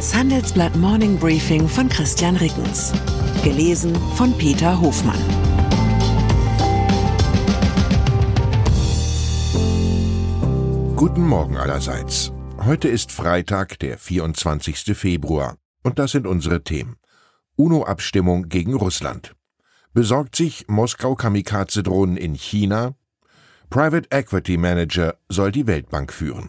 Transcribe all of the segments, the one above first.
Das Handelsblatt Morning Briefing von Christian Rickens. Gelesen von Peter Hofmann. Guten Morgen allerseits. Heute ist Freitag, der 24. Februar. Und das sind unsere Themen. UNO-Abstimmung gegen Russland. Besorgt sich Moskau-Kamikaze-Drohnen in China? Private Equity Manager soll die Weltbank führen.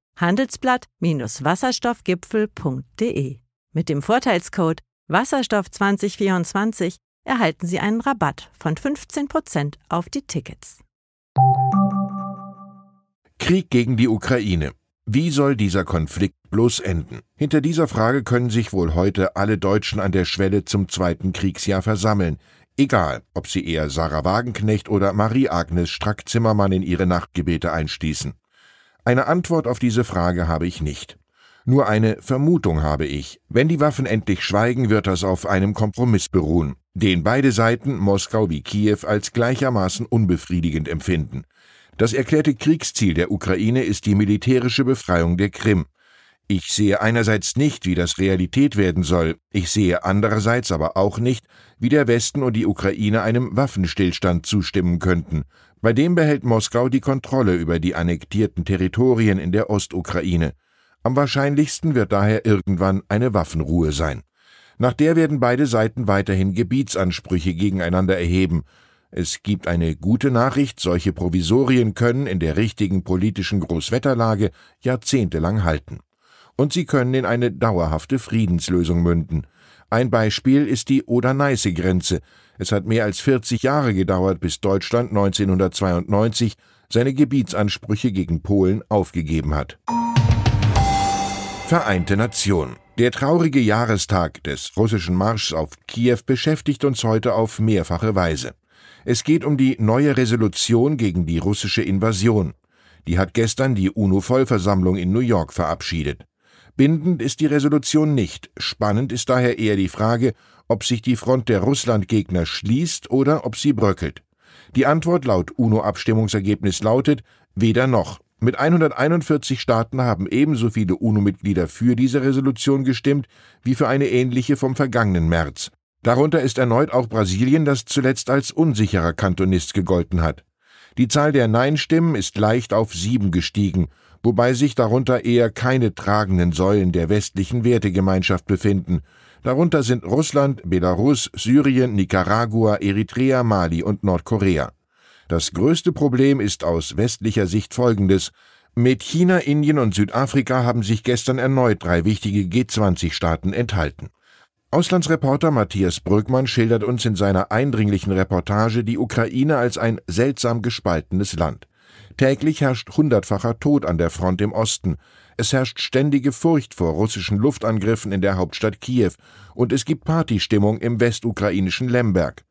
handelsblatt-wasserstoffgipfel.de. Mit dem Vorteilscode Wasserstoff 2024 erhalten Sie einen Rabatt von 15% auf die Tickets. Krieg gegen die Ukraine. Wie soll dieser Konflikt bloß enden? Hinter dieser Frage können sich wohl heute alle Deutschen an der Schwelle zum zweiten Kriegsjahr versammeln, egal ob sie eher Sarah Wagenknecht oder Marie-Agnes Strack-Zimmermann in ihre Nachtgebete einstießen. Eine Antwort auf diese Frage habe ich nicht. Nur eine Vermutung habe ich. Wenn die Waffen endlich schweigen, wird das auf einem Kompromiss beruhen, den beide Seiten, Moskau wie Kiew, als gleichermaßen unbefriedigend empfinden. Das erklärte Kriegsziel der Ukraine ist die militärische Befreiung der Krim. Ich sehe einerseits nicht, wie das Realität werden soll, ich sehe andererseits aber auch nicht, wie der Westen und die Ukraine einem Waffenstillstand zustimmen könnten. Bei dem behält Moskau die Kontrolle über die annektierten Territorien in der Ostukraine. Am wahrscheinlichsten wird daher irgendwann eine Waffenruhe sein. Nach der werden beide Seiten weiterhin Gebietsansprüche gegeneinander erheben. Es gibt eine gute Nachricht, solche Provisorien können in der richtigen politischen Großwetterlage jahrzehntelang halten. Und sie können in eine dauerhafte Friedenslösung münden. Ein Beispiel ist die Oder-Neiße-Grenze. Es hat mehr als 40 Jahre gedauert, bis Deutschland 1992 seine Gebietsansprüche gegen Polen aufgegeben hat. Vereinte Nation. Der traurige Jahrestag des russischen Marschs auf Kiew beschäftigt uns heute auf mehrfache Weise. Es geht um die neue Resolution gegen die russische Invasion. Die hat gestern die UNO-Vollversammlung in New York verabschiedet. Bindend ist die Resolution nicht. Spannend ist daher eher die Frage, ob sich die Front der Russlandgegner schließt oder ob sie bröckelt. Die Antwort laut UNO-Abstimmungsergebnis lautet weder noch. Mit 141 Staaten haben ebenso viele UNO-Mitglieder für diese Resolution gestimmt wie für eine ähnliche vom vergangenen März. Darunter ist erneut auch Brasilien, das zuletzt als unsicherer Kantonist gegolten hat. Die Zahl der Nein-Stimmen ist leicht auf sieben gestiegen wobei sich darunter eher keine tragenden Säulen der westlichen Wertegemeinschaft befinden. Darunter sind Russland, Belarus, Syrien, Nicaragua, Eritrea, Mali und Nordkorea. Das größte Problem ist aus westlicher Sicht folgendes. Mit China, Indien und Südafrika haben sich gestern erneut drei wichtige G20-Staaten enthalten. Auslandsreporter Matthias Brückmann schildert uns in seiner eindringlichen Reportage die Ukraine als ein seltsam gespaltenes Land. Täglich herrscht hundertfacher Tod an der Front im Osten. Es herrscht ständige Furcht vor russischen Luftangriffen in der Hauptstadt Kiew und es gibt Partystimmung im westukrainischen Lemberg.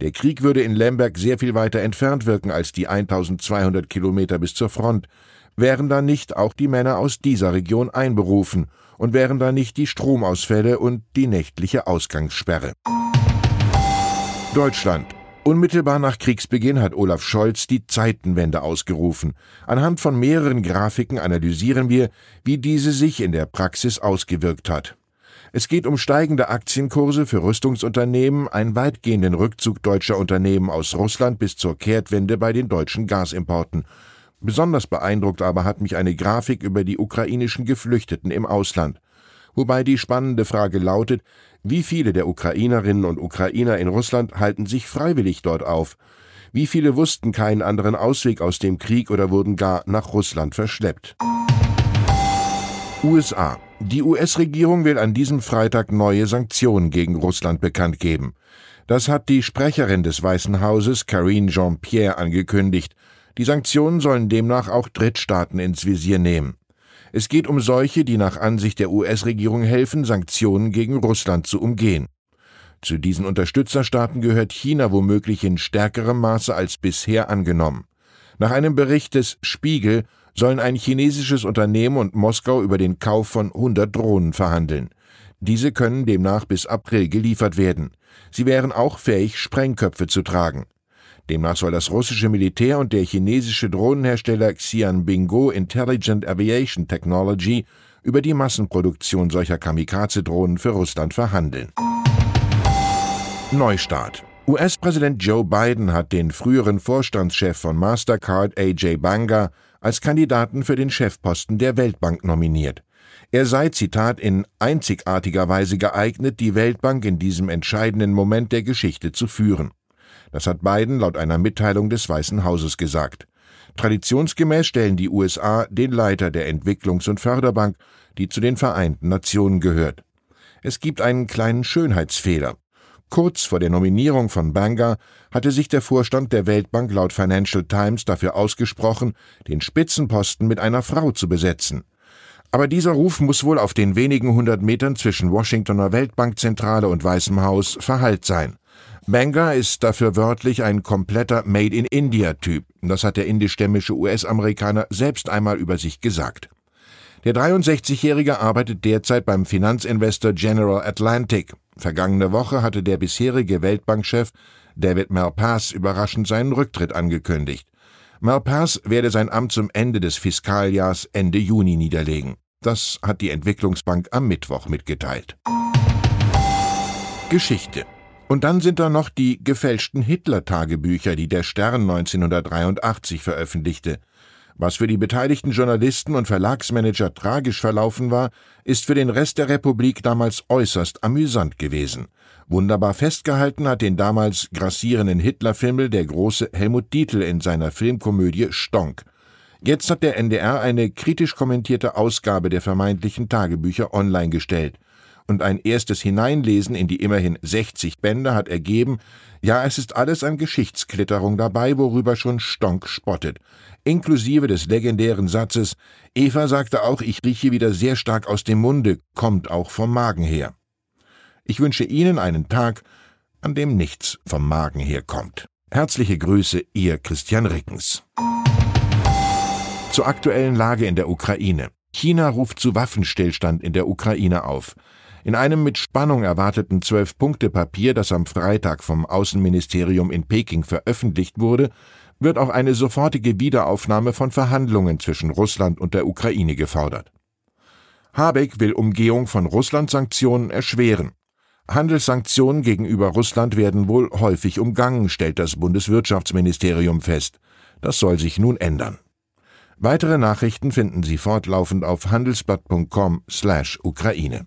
Der Krieg würde in Lemberg sehr viel weiter entfernt wirken als die 1200 Kilometer bis zur Front. Wären da nicht auch die Männer aus dieser Region einberufen und wären da nicht die Stromausfälle und die nächtliche Ausgangssperre. Deutschland Unmittelbar nach Kriegsbeginn hat Olaf Scholz die Zeitenwende ausgerufen. Anhand von mehreren Grafiken analysieren wir, wie diese sich in der Praxis ausgewirkt hat. Es geht um steigende Aktienkurse für Rüstungsunternehmen, einen weitgehenden Rückzug deutscher Unternehmen aus Russland bis zur Kehrtwende bei den deutschen Gasimporten. Besonders beeindruckt aber hat mich eine Grafik über die ukrainischen Geflüchteten im Ausland. Wobei die spannende Frage lautet, wie viele der Ukrainerinnen und Ukrainer in Russland halten sich freiwillig dort auf? Wie viele wussten keinen anderen Ausweg aus dem Krieg oder wurden gar nach Russland verschleppt? USA. Die US-Regierung will an diesem Freitag neue Sanktionen gegen Russland bekannt geben. Das hat die Sprecherin des Weißen Hauses, Karine Jean-Pierre, angekündigt. Die Sanktionen sollen demnach auch Drittstaaten ins Visier nehmen. Es geht um solche, die nach Ansicht der US-Regierung helfen, Sanktionen gegen Russland zu umgehen. Zu diesen Unterstützerstaaten gehört China womöglich in stärkerem Maße als bisher angenommen. Nach einem Bericht des Spiegel sollen ein chinesisches Unternehmen und Moskau über den Kauf von 100 Drohnen verhandeln. Diese können demnach bis April geliefert werden. Sie wären auch fähig, Sprengköpfe zu tragen. Demnach soll das russische Militär und der chinesische Drohnenhersteller Xianbinggo Intelligent Aviation Technology über die Massenproduktion solcher Kamikaze-Drohnen für Russland verhandeln. Neustart. US-Präsident Joe Biden hat den früheren Vorstandschef von Mastercard AJ Banga als Kandidaten für den Chefposten der Weltbank nominiert. Er sei, Zitat, in einzigartiger Weise geeignet, die Weltbank in diesem entscheidenden Moment der Geschichte zu führen. Das hat Biden laut einer Mitteilung des Weißen Hauses gesagt. Traditionsgemäß stellen die USA den Leiter der Entwicklungs- und Förderbank, die zu den Vereinten Nationen gehört. Es gibt einen kleinen Schönheitsfehler. Kurz vor der Nominierung von Banga hatte sich der Vorstand der Weltbank laut Financial Times dafür ausgesprochen, den Spitzenposten mit einer Frau zu besetzen. Aber dieser Ruf muss wohl auf den wenigen hundert Metern zwischen Washingtoner Weltbankzentrale und Weißem Haus verhallt sein. Banga ist dafür wörtlich ein kompletter Made in India Typ. Das hat der indischstämmische US-Amerikaner selbst einmal über sich gesagt. Der 63-Jährige arbeitet derzeit beim Finanzinvestor General Atlantic. Vergangene Woche hatte der bisherige Weltbankchef David Malpass überraschend seinen Rücktritt angekündigt. Malpass werde sein Amt zum Ende des Fiskaljahrs Ende Juni niederlegen. Das hat die Entwicklungsbank am Mittwoch mitgeteilt. Geschichte und dann sind da noch die gefälschten Hitler-Tagebücher, die der Stern 1983 veröffentlichte. Was für die beteiligten Journalisten und Verlagsmanager tragisch verlaufen war, ist für den Rest der Republik damals äußerst amüsant gewesen. Wunderbar festgehalten hat den damals grassierenden Hitlerfimmel der große Helmut Dietl in seiner Filmkomödie Stonk. Jetzt hat der NDR eine kritisch kommentierte Ausgabe der vermeintlichen Tagebücher online gestellt und ein erstes Hineinlesen in die immerhin 60 Bände hat ergeben, ja, es ist alles an Geschichtsklitterung dabei, worüber schon Stonk spottet, inklusive des legendären Satzes Eva sagte auch, ich rieche wieder sehr stark aus dem Munde, kommt auch vom Magen her. Ich wünsche Ihnen einen Tag, an dem nichts vom Magen herkommt. Herzliche Grüße, Ihr Christian Rickens. Zur aktuellen Lage in der Ukraine. China ruft zu Waffenstillstand in der Ukraine auf. In einem mit Spannung erwarteten Zwölf-Punkte-Papier, das am Freitag vom Außenministerium in Peking veröffentlicht wurde, wird auch eine sofortige Wiederaufnahme von Verhandlungen zwischen Russland und der Ukraine gefordert. Habeck will Umgehung von Russland-Sanktionen erschweren. Handelssanktionen gegenüber Russland werden wohl häufig umgangen, stellt das Bundeswirtschaftsministerium fest. Das soll sich nun ändern. Weitere Nachrichten finden Sie fortlaufend auf handelsblatt.com/Ukraine.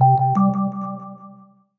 you